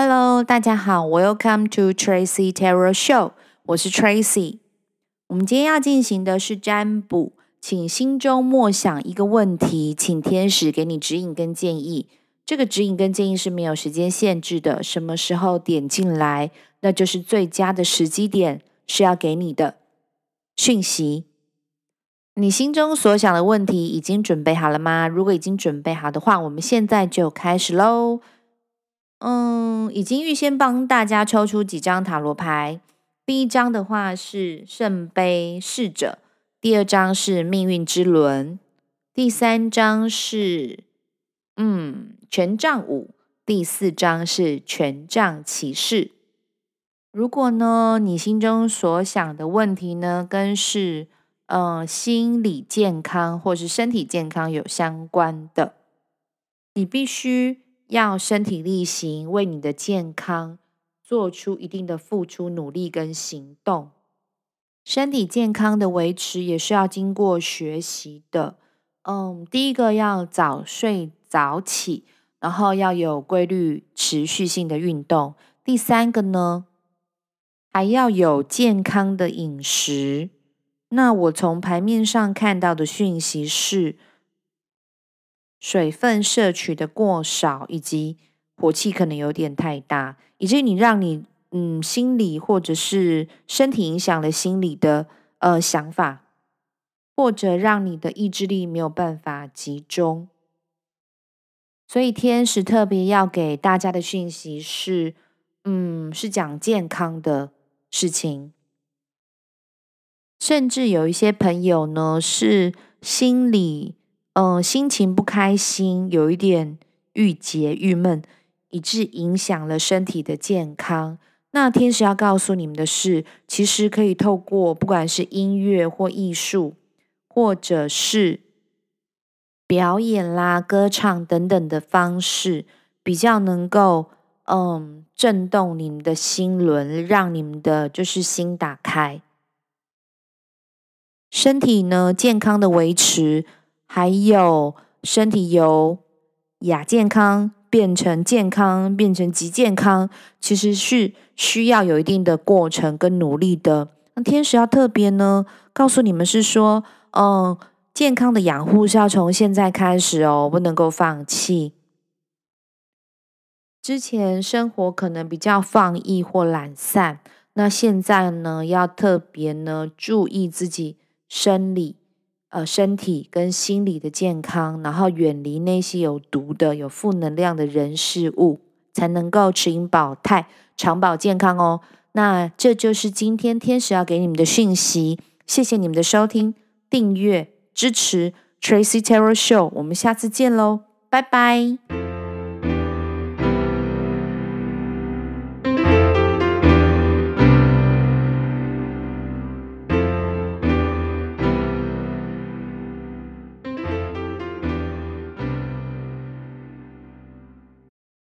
Hello，大家好，Welcome to Tracy Tarot Show，我是 Tracy。我们今天要进行的是占卜，请心中默想一个问题，请天使给你指引跟建议。这个指引跟建议是没有时间限制的，什么时候点进来，那就是最佳的时机点，是要给你的讯息。你心中所想的问题已经准备好了吗？如果已经准备好的话，我们现在就开始喽。嗯，已经预先帮大家抽出几张塔罗牌。第一张的话是圣杯侍者，第二张是命运之轮，第三张是嗯权杖五，第四张是权杖骑士。如果呢，你心中所想的问题呢，跟是嗯心理健康或是身体健康有相关的，你必须。要身体力行，为你的健康做出一定的付出、努力跟行动。身体健康的维持也是要经过学习的。嗯，第一个要早睡早起，然后要有规律、持续性的运动。第三个呢，还要有健康的饮食。那我从牌面上看到的讯息是。水分摄取的过少，以及火气可能有点太大，以至于你让你嗯心理或者是身体影响了心理的呃想法，或者让你的意志力没有办法集中。所以天使特别要给大家的讯息是，嗯，是讲健康的事情，甚至有一些朋友呢是心理。嗯、心情不开心，有一点郁结、郁闷，以致影响了身体的健康。那天使要告诉你们的是，其实可以透过不管是音乐或艺术，或者是表演啦、歌唱等等的方式，比较能够嗯震动你们的心轮，让你们的就是心打开，身体呢健康的维持。还有身体由亚健康变成健康，变成极健康，其实是需要有一定的过程跟努力的。那天使要特别呢，告诉你们是说，嗯，健康的养护是要从现在开始哦，不能够放弃。之前生活可能比较放逸或懒散，那现在呢，要特别呢注意自己生理。呃，身体跟心理的健康，然后远离那些有毒的、有负能量的人事物，才能够持盈保泰、长保健康哦。那这就是今天天使要给你们的讯息。谢谢你们的收听、订阅、支持 Tracy Terror Show，我们下次见喽，拜拜。